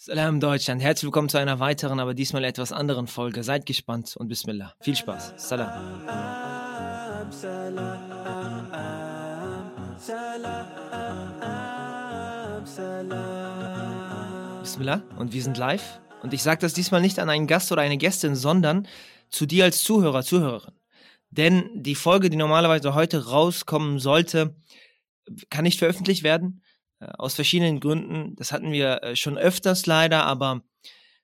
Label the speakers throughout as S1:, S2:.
S1: Salam Deutschland, herzlich willkommen zu einer weiteren, aber diesmal etwas anderen Folge. Seid gespannt und Bismillah. Viel Spaß. Salam. Bismillah und wir sind live. Und ich sage das diesmal nicht an einen Gast oder eine Gästin, sondern zu dir als Zuhörer, Zuhörerin. Denn die Folge, die normalerweise heute rauskommen sollte, kann nicht veröffentlicht werden aus verschiedenen Gründen. Das hatten wir äh, schon öfters leider, aber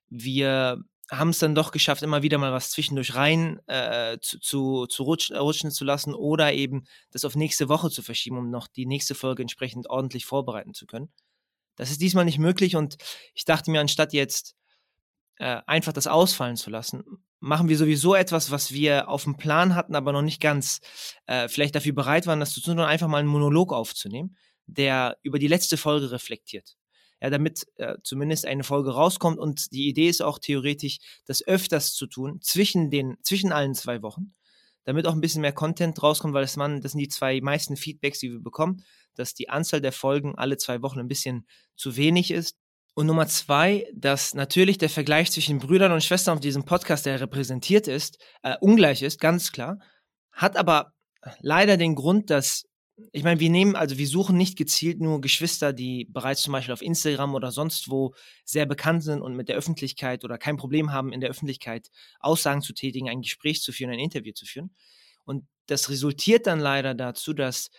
S1: wir haben es dann doch geschafft, immer wieder mal was zwischendurch rein äh, zu, zu, zu rutschen, rutschen, zu lassen oder eben das auf nächste Woche zu verschieben, um noch die nächste Folge entsprechend ordentlich vorbereiten zu können. Das ist diesmal nicht möglich und ich dachte mir, anstatt jetzt äh, einfach das ausfallen zu lassen, machen wir sowieso etwas, was wir auf dem Plan hatten, aber noch nicht ganz äh, vielleicht dafür bereit waren, das zu tun, sondern einfach mal einen Monolog aufzunehmen der über die letzte Folge reflektiert. Ja, damit äh, zumindest eine Folge rauskommt und die Idee ist auch theoretisch, das öfters zu tun, zwischen den, zwischen allen zwei Wochen, damit auch ein bisschen mehr Content rauskommt, weil das, man, das sind die zwei meisten Feedbacks, die wir bekommen, dass die Anzahl der Folgen alle zwei Wochen ein bisschen zu wenig ist. Und Nummer zwei, dass natürlich der Vergleich zwischen Brüdern und Schwestern auf diesem Podcast, der repräsentiert ist, äh, ungleich ist, ganz klar, hat aber leider den Grund, dass ich meine, wir nehmen, also wir suchen nicht gezielt nur Geschwister, die bereits zum Beispiel auf Instagram oder sonst wo sehr bekannt sind und mit der Öffentlichkeit oder kein Problem haben, in der Öffentlichkeit Aussagen zu tätigen, ein Gespräch zu führen, ein Interview zu führen. Und das resultiert dann leider dazu, dass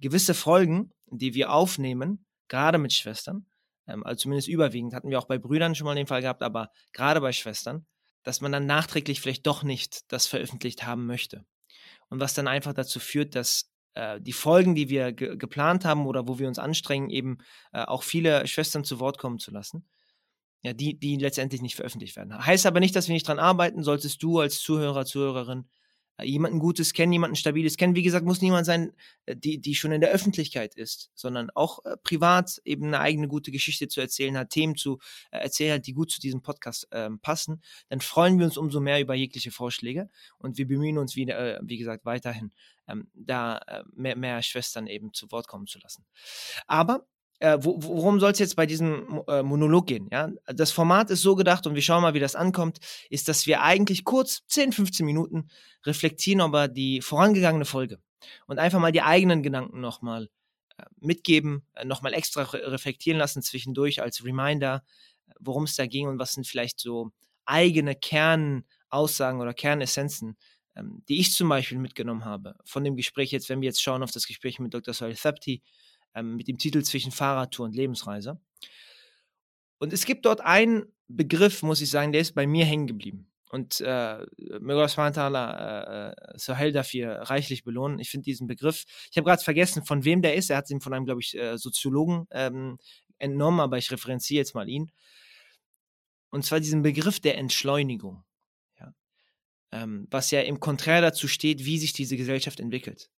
S1: gewisse Folgen, die wir aufnehmen, gerade mit Schwestern, ähm, also zumindest überwiegend, hatten wir auch bei Brüdern schon mal den Fall gehabt, aber gerade bei Schwestern, dass man dann nachträglich vielleicht doch nicht das veröffentlicht haben möchte. Und was dann einfach dazu führt, dass äh, die Folgen, die wir ge geplant haben oder wo wir uns anstrengen, eben äh, auch viele Schwestern zu Wort kommen zu lassen, ja, die, die letztendlich nicht veröffentlicht werden. Heißt aber nicht, dass wir nicht dran arbeiten, solltest du als Zuhörer, Zuhörerin äh, jemanden Gutes kennen, jemanden Stabiles kennen. Wie gesagt, muss niemand sein, äh, die, die schon in der Öffentlichkeit ist, sondern auch äh, privat eben eine eigene gute Geschichte zu erzählen hat, Themen zu äh, erzählen hat, die gut zu diesem Podcast äh, passen. Dann freuen wir uns umso mehr über jegliche Vorschläge und wir bemühen uns wieder, wie gesagt, weiterhin, ähm, da mehr, mehr Schwestern eben zu Wort kommen zu lassen. Aber äh, worum soll es jetzt bei diesem äh, Monolog gehen? Ja? Das Format ist so gedacht und wir schauen mal, wie das ankommt, ist, dass wir eigentlich kurz 10, 15 Minuten reflektieren über die vorangegangene Folge und einfach mal die eigenen Gedanken nochmal äh, mitgeben, äh, nochmal extra re reflektieren lassen zwischendurch als Reminder, worum es da ging und was sind vielleicht so eigene Kernaussagen oder Kernessenzen, ähm, die ich zum Beispiel mitgenommen habe von dem Gespräch jetzt, wenn wir jetzt schauen auf das Gespräch mit Dr. Soil Thapti, ähm, mit dem Titel Zwischen Fahrradtour und Lebensreise. Und es gibt dort einen Begriff, muss ich sagen, der ist bei mir hängen geblieben. Und äh, Möge äh, äh, Sahel dafür reichlich belohnen. Ich finde diesen Begriff, ich habe gerade vergessen, von wem der ist. Er hat ihn von einem, glaube ich, äh, Soziologen ähm, entnommen, aber ich referenziere jetzt mal ihn. Und zwar diesen Begriff der Entschleunigung. Ähm, was ja im Konträr dazu steht, wie sich diese Gesellschaft entwickelt.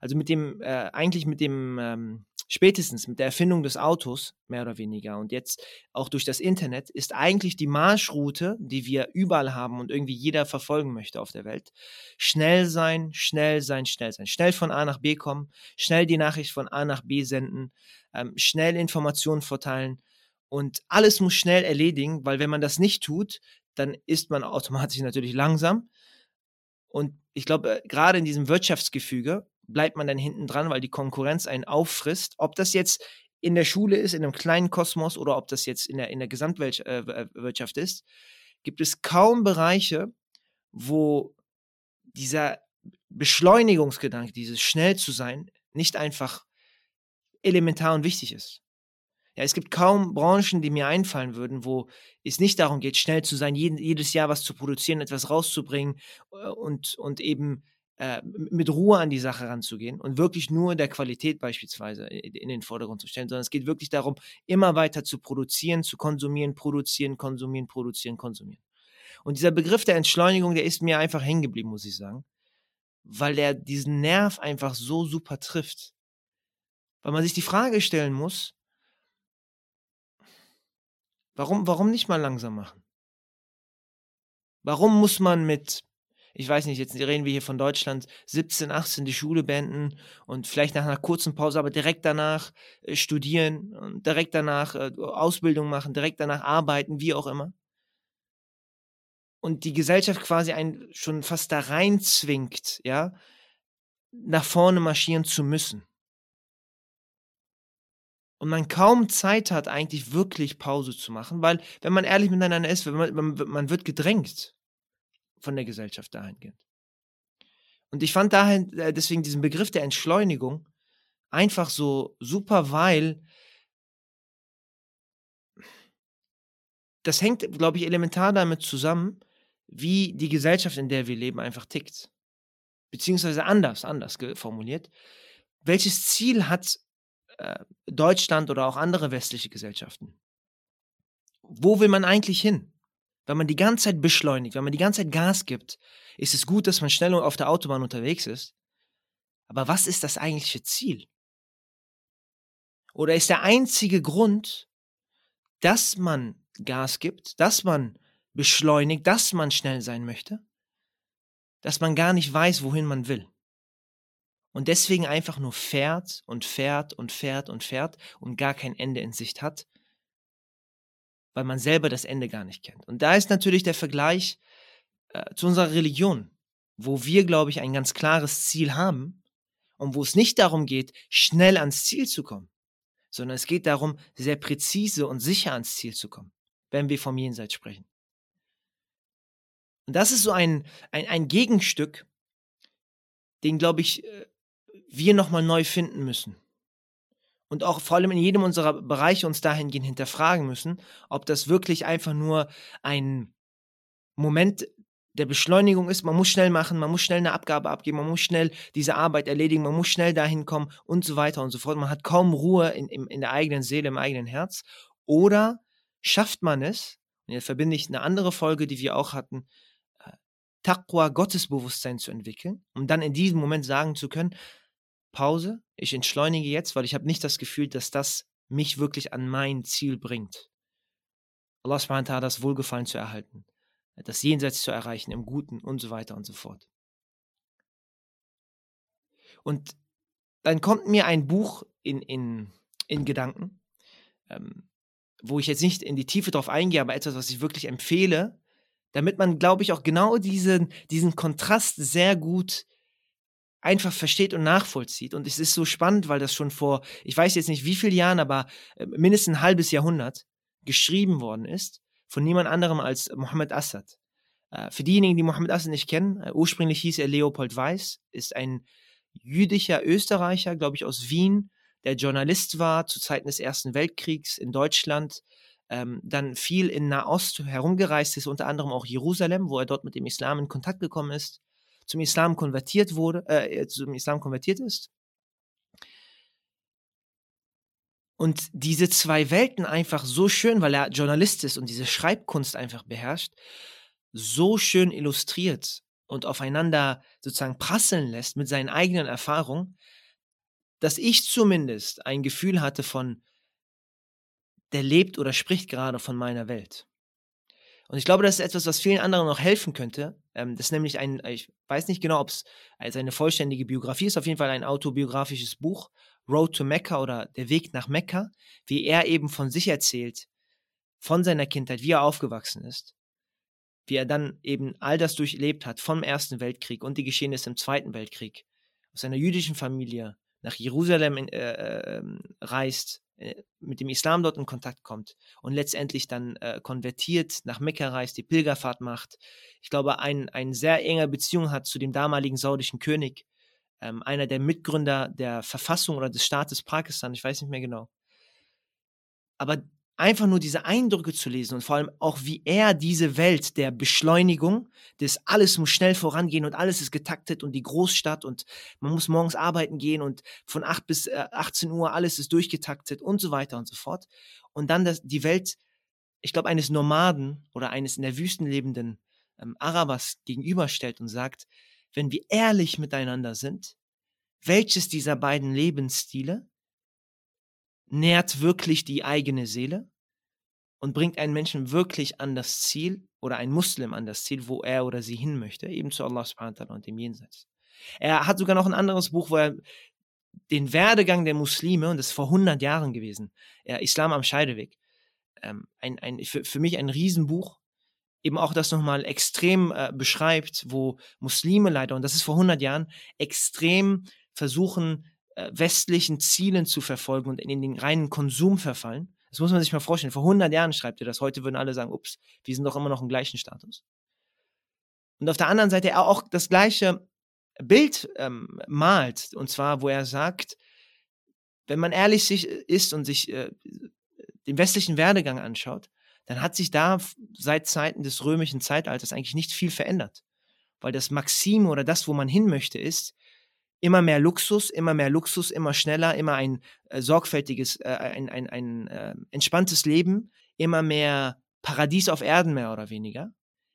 S1: Also mit dem, äh, eigentlich mit dem ähm, spätestens mit der Erfindung des Autos, mehr oder weniger, und jetzt auch durch das Internet, ist eigentlich die Marschroute, die wir überall haben und irgendwie jeder verfolgen möchte auf der Welt, schnell sein, schnell sein, schnell sein. Schnell von A nach B kommen, schnell die Nachricht von A nach B senden, ähm, schnell Informationen verteilen und alles muss schnell erledigen, weil wenn man das nicht tut, dann ist man automatisch natürlich langsam. Und ich glaube, äh, gerade in diesem Wirtschaftsgefüge bleibt man dann hinten dran, weil die Konkurrenz einen auffrisst. Ob das jetzt in der Schule ist, in einem kleinen Kosmos oder ob das jetzt in der, in der Gesamtwirtschaft äh, ist, gibt es kaum Bereiche, wo dieser Beschleunigungsgedanke, dieses schnell zu sein, nicht einfach elementar und wichtig ist. Ja, es gibt kaum Branchen, die mir einfallen würden, wo es nicht darum geht, schnell zu sein, jedes Jahr was zu produzieren, etwas rauszubringen äh, und, und eben äh, mit Ruhe an die Sache ranzugehen und wirklich nur der Qualität beispielsweise in den Vordergrund zu stellen, sondern es geht wirklich darum, immer weiter zu produzieren, zu konsumieren, produzieren, konsumieren, produzieren, konsumieren. Und dieser Begriff der Entschleunigung, der ist mir einfach hängen geblieben, muss ich sagen, weil der diesen Nerv einfach so super trifft. Weil man sich die Frage stellen muss, warum, warum nicht mal langsam machen? Warum muss man mit ich weiß nicht, jetzt reden wir hier von Deutschland, 17, 18 die Schule beenden und vielleicht nach einer kurzen Pause, aber direkt danach äh, studieren und direkt danach äh, Ausbildung machen, direkt danach arbeiten, wie auch immer. Und die Gesellschaft quasi einen schon fast da rein zwingt, ja, nach vorne marschieren zu müssen. Und man kaum Zeit hat, eigentlich wirklich Pause zu machen, weil, wenn man ehrlich miteinander ist, man, man, man wird gedrängt von der Gesellschaft dahingehend. Und ich fand daher äh, deswegen diesen Begriff der Entschleunigung einfach so super, weil das hängt, glaube ich, elementar damit zusammen, wie die Gesellschaft, in der wir leben, einfach tickt. Beziehungsweise anders, anders formuliert. Welches Ziel hat Deutschland oder auch andere westliche Gesellschaften? Wo will man eigentlich hin? Wenn man die ganze Zeit beschleunigt, wenn man die ganze Zeit Gas gibt, ist es gut, dass man schnell auf der Autobahn unterwegs ist. Aber was ist das eigentliche Ziel? Oder ist der einzige Grund, dass man Gas gibt, dass man beschleunigt, dass man schnell sein möchte, dass man gar nicht weiß, wohin man will. Und deswegen einfach nur fährt und fährt und fährt und fährt und gar kein Ende in Sicht hat, weil man selber das Ende gar nicht kennt. Und da ist natürlich der Vergleich äh, zu unserer Religion, wo wir, glaube ich, ein ganz klares Ziel haben und wo es nicht darum geht, schnell ans Ziel zu kommen, sondern es geht darum, sehr präzise und sicher ans Ziel zu kommen, wenn wir vom Jenseits sprechen. Und das ist so ein, ein, ein Gegenstück, den, glaube ich, äh, wir nochmal neu finden müssen und auch vor allem in jedem unserer Bereiche uns dahingehend hinterfragen müssen, ob das wirklich einfach nur ein Moment der Beschleunigung ist. Man muss schnell machen, man muss schnell eine Abgabe abgeben, man muss schnell diese Arbeit erledigen, man muss schnell dahin kommen und so weiter und so fort. Man hat kaum Ruhe in, in, in der eigenen Seele, im eigenen Herz. Oder schafft man es, und jetzt verbinde ich eine andere Folge, die wir auch hatten, äh, Taqwa, Gottesbewusstsein zu entwickeln, um dann in diesem Moment sagen zu können, Pause, ich entschleunige jetzt, weil ich habe nicht das Gefühl, dass das mich wirklich an mein Ziel bringt. Allah subhanahu wa das Wohlgefallen zu erhalten, das Jenseits zu erreichen, im Guten und so weiter und so fort. Und dann kommt mir ein Buch in, in, in Gedanken, ähm, wo ich jetzt nicht in die Tiefe drauf eingehe, aber etwas, was ich wirklich empfehle, damit man, glaube ich, auch genau diesen, diesen Kontrast sehr gut einfach versteht und nachvollzieht. Und es ist so spannend, weil das schon vor, ich weiß jetzt nicht wie viele Jahren, aber äh, mindestens ein halbes Jahrhundert geschrieben worden ist von niemand anderem als Mohammed Assad. Äh, für diejenigen, die Mohammed Assad nicht kennen, äh, ursprünglich hieß er Leopold Weiß, ist ein jüdischer Österreicher, glaube ich, aus Wien, der Journalist war zu Zeiten des Ersten Weltkriegs in Deutschland, ähm, dann viel in Nahost herumgereist ist, unter anderem auch Jerusalem, wo er dort mit dem Islam in Kontakt gekommen ist zum Islam konvertiert wurde, äh, zum Islam konvertiert ist. Und diese zwei Welten einfach so schön, weil er Journalist ist und diese Schreibkunst einfach beherrscht, so schön illustriert und aufeinander sozusagen prasseln lässt mit seinen eigenen Erfahrungen, dass ich zumindest ein Gefühl hatte von, der lebt oder spricht gerade von meiner Welt. Und ich glaube, das ist etwas, was vielen anderen noch helfen könnte. Ähm, das ist nämlich ein, ich weiß nicht genau, ob es als eine vollständige Biografie ist, auf jeden Fall ein autobiografisches Buch, Road to Mecca oder Der Weg nach Mekka, wie er eben von sich erzählt, von seiner Kindheit, wie er aufgewachsen ist, wie er dann eben all das durchlebt hat vom Ersten Weltkrieg und die Geschehnisse im Zweiten Weltkrieg, aus seiner jüdischen Familie nach Jerusalem äh, äh, ähm, reist, äh, mit dem Islam dort in Kontakt kommt und letztendlich dann äh, konvertiert, nach Mekka reist, die Pilgerfahrt macht. Ich glaube, ein, ein sehr enger Beziehung hat zu dem damaligen saudischen König, ähm, einer der Mitgründer der Verfassung oder des Staates Pakistan, ich weiß nicht mehr genau. Aber einfach nur diese Eindrücke zu lesen und vor allem auch, wie er diese Welt der Beschleunigung, des alles muss schnell vorangehen und alles ist getaktet und die Großstadt und man muss morgens arbeiten gehen und von 8 bis 18 äh, Uhr alles ist durchgetaktet und so weiter und so fort. Und dann das, die Welt, ich glaube, eines Nomaden oder eines in der Wüsten lebenden ähm, Arabers gegenüberstellt und sagt, wenn wir ehrlich miteinander sind, welches dieser beiden Lebensstile nährt wirklich die eigene Seele? und bringt einen Menschen wirklich an das Ziel oder einen Muslim an das Ziel, wo er oder sie hin möchte, eben zu Allah subhanahu wa ta'ala und dem Jenseits. Er hat sogar noch ein anderes Buch, wo er den Werdegang der Muslime, und das ist vor 100 Jahren gewesen, Islam am Scheideweg, ähm, ein, ein, für, für mich ein Riesenbuch, eben auch das nochmal extrem äh, beschreibt, wo Muslime leider, und das ist vor 100 Jahren, extrem versuchen, westlichen Zielen zu verfolgen und in, den reinen Konsum verfallen das muss man sich mal vorstellen. Vor 100 Jahren schreibt er das. Heute würden alle sagen, ups, wir sind doch immer noch im gleichen Status. Und auf der anderen Seite auch das gleiche Bild ähm, malt. Und zwar, wo er sagt, wenn man ehrlich sich äh, ist und sich äh, den westlichen Werdegang anschaut, dann hat sich da seit Zeiten des römischen Zeitalters eigentlich nicht viel verändert. Weil das Maxim oder das, wo man hin möchte, ist, immer mehr Luxus, immer mehr Luxus, immer schneller, immer ein äh, sorgfältiges, äh, ein, ein, ein äh, entspanntes Leben, immer mehr Paradies auf Erden mehr oder weniger,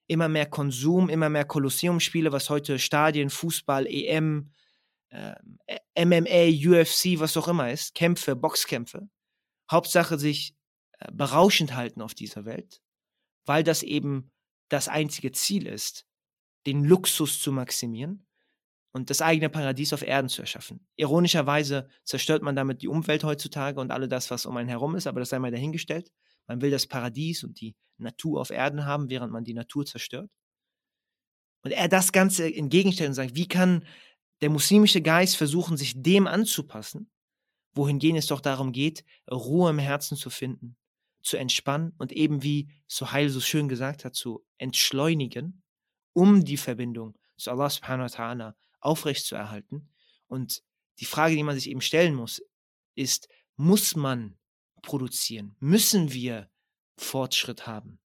S1: immer mehr Konsum, immer mehr Kolosseumspiele, was heute Stadien, Fußball, EM, äh, MMA, UFC, was auch immer ist, Kämpfe, Boxkämpfe. Hauptsache sich äh, berauschend halten auf dieser Welt, weil das eben das einzige Ziel ist, den Luxus zu maximieren und das eigene Paradies auf Erden zu erschaffen. Ironischerweise zerstört man damit die Umwelt heutzutage und alle das, was um einen herum ist, aber das sei mal dahingestellt. Man will das Paradies und die Natur auf Erden haben, während man die Natur zerstört. Und er das Ganze entgegenstellt und sagt, wie kann der muslimische Geist versuchen, sich dem anzupassen, wohingegen es doch darum geht, Ruhe im Herzen zu finden, zu entspannen und eben wie Sohail so schön gesagt hat, zu entschleunigen, um die Verbindung zu Allah subhanahu wa ta'ala aufrechtzuerhalten. Und die Frage, die man sich eben stellen muss, ist, muss man produzieren? Müssen wir Fortschritt haben?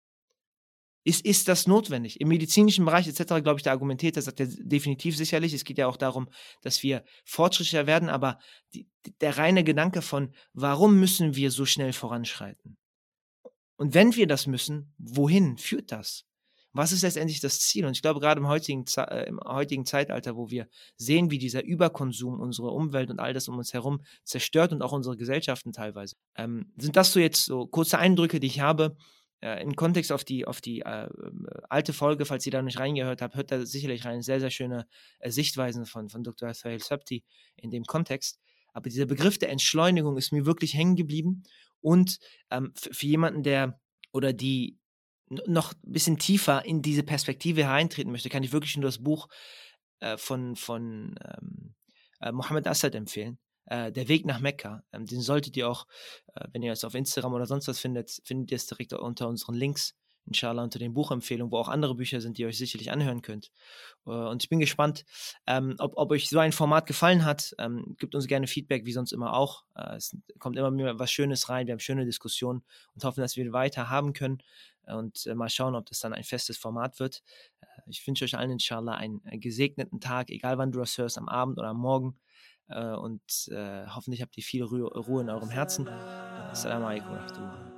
S1: Ist, ist das notwendig? Im medizinischen Bereich etc., glaube ich, der argumentiert, das sagt er definitiv sicherlich. Es geht ja auch darum, dass wir fortschrittlicher werden, aber die, der reine Gedanke von, warum müssen wir so schnell voranschreiten? Und wenn wir das müssen, wohin führt das? Was ist letztendlich das Ziel? Und ich glaube, gerade im heutigen, äh, im heutigen Zeitalter, wo wir sehen, wie dieser Überkonsum unsere Umwelt und all das um uns herum zerstört und auch unsere Gesellschaften teilweise, ähm, sind das so jetzt so kurze Eindrücke, die ich habe. Äh, Im Kontext auf die, auf die äh, alte Folge, falls ihr da nicht reingehört habt, hört da sicherlich rein. Sehr, sehr schöne äh, Sichtweisen von, von Dr. Sahel Sabti in dem Kontext. Aber dieser Begriff der Entschleunigung ist mir wirklich hängen geblieben. Und ähm, für jemanden, der oder die noch ein bisschen tiefer in diese Perspektive hereintreten möchte, kann ich wirklich nur das Buch äh, von, von ähm, äh, Mohammed Assad empfehlen. Äh, der Weg nach Mekka. Ähm, den solltet ihr auch, äh, wenn ihr es auf Instagram oder sonst was findet, findet ihr es direkt unter unseren Links inshallah unter den Buchempfehlungen, wo auch andere Bücher sind, die ihr euch sicherlich anhören könnt. Äh, und ich bin gespannt, ähm, ob, ob, euch so ein Format gefallen hat. Ähm, gebt uns gerne Feedback, wie sonst immer auch. Äh, es kommt immer mehr was Schönes rein. Wir haben schöne Diskussionen und hoffen, dass wir weiter haben können und äh, mal schauen, ob das dann ein festes Format wird. Äh, ich wünsche euch allen inshallah einen äh, gesegneten Tag, egal wann du das hörst, am Abend oder am Morgen. und hoffentlich habt ihr viel Ruhe in eurem Herzen. Assalamu alaikum wa